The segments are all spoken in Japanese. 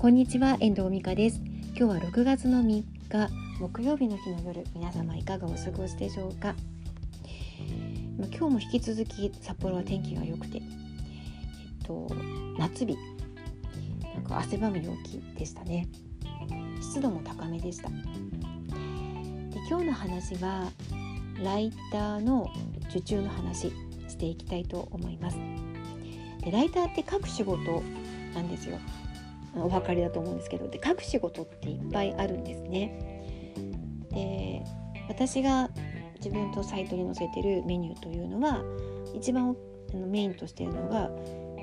こんにちは遠藤美香です。今日は6月の3日木曜日の日の夜皆様いかがお過ごしでしょうか？ま今日も引き続き札幌は天気が良くてえっと夏日なんか汗ばむ陽気でしたね。湿度も高めでした。で今日の話はライターの受注の話していきたいと思います。でライターって書く仕事なんですよ。お分かりだと思うんですけどで書く仕事っていっぱいあるんですね。で私が自分とサイトに載せてるメニューというのは一番メインとしてるのが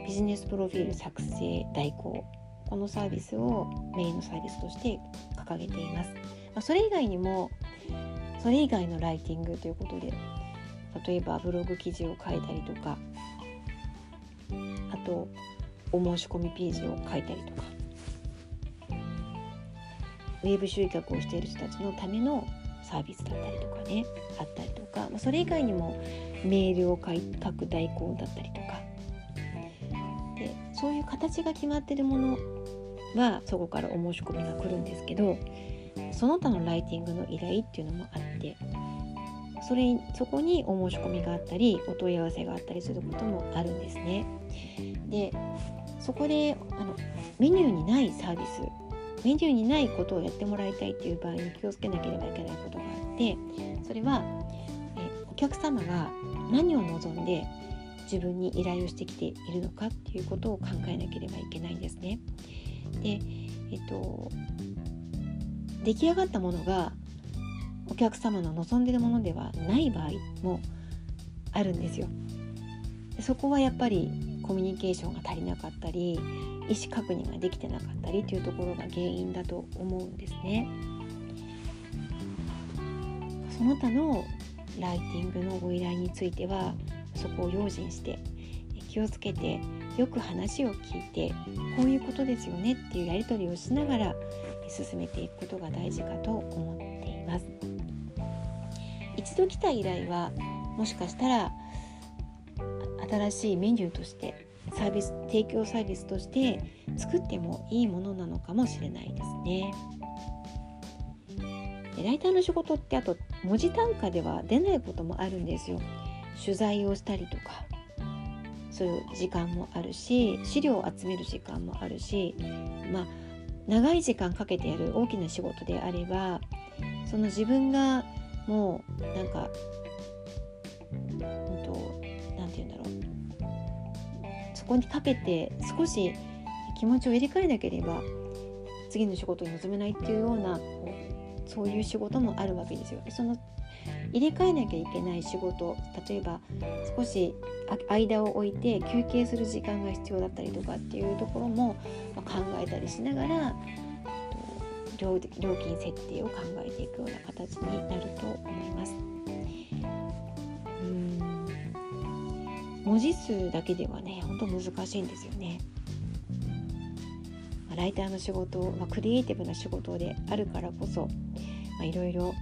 ビジネスプロフィール作成代行。このサービスをメインのサービスとして掲げています、ま、それ以外にもそれ以外のライティングということで例えばブログ記事を書いたりとかあとお申し込みページを書いたりとか。ウェブ集客をしている人たちのためのサービスだったりとかねあったりとか。それ以外にもメールを書く代行だったりとか。でそういう形が決まってるものはそこからお申し込みが来るんですけどその他のライティングの依頼っていうのもあってそれそこにお申し込みがあったりお問い合わせがあったりすることもあるんですね。でそこであのメニューにないサービスメニューにないことをやってもらいたいっていう場合に気をつけなければいけないことがあってそれはえお客様が何を望んで自分に依頼をしてきているのかっていうことを考えなければいけないんですね。で、えっと、出来上がったものがお客様の望んでるものではない場合もあるんですよ。そこはやっぱりコミュニケーションが足りなかったり意思確認ができてなかったりというところが原因だと思うんですね。その他のライティングのご依頼についてはそこを用心して気をつけてよく話を聞いてこういうことですよねっていうやり取りをしながら進めていくことが大事かと思っています。一度来た依頼はもしかしたら新しいメニューとしてサービス提供サービスとして作ってもいいものなのかもしれないですね。ライターの仕事ってあと文字単価では出ないこともあるんですよ。取材をしたりとかそういう時間もあるし資料を集める時間もあるしまあ長い時間かけてやる大きな仕事であればその自分がもうなんかうんと何て言うんだろうそこにかけて少し気持ちを入れ替えなければ次の仕事に臨めないっていうようなそういう仕事もあるわけですよ。その入れ替えなきゃいけない仕事例えば少し間を置いて休憩する時間が必要だったりとかっていうところも考えたりしながら料金設定を考えていくような形になると思います。うん文字数だけではね本当難しいんですよね。まライターの仕事、まあ、クリエイティブな仕事であるからこそ、いろいろ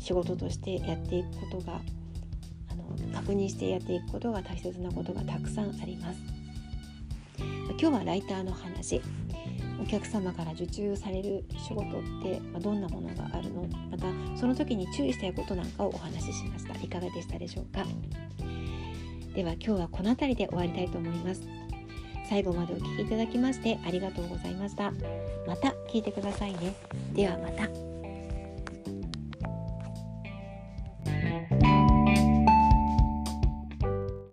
仕事としてやっていくことがあの確認してやっていくことが大切なことがたくさんあります。今日はライターの話お客様から受注される仕事ってどんなものがあるの？またその時に注意したいことなんかをお話ししました。いかがでしたでしょうか？では今日はこの辺りで終わりたいと思います。最後までお聴きいただきましてありがとうございました。また聞いてくださいね。ではまた。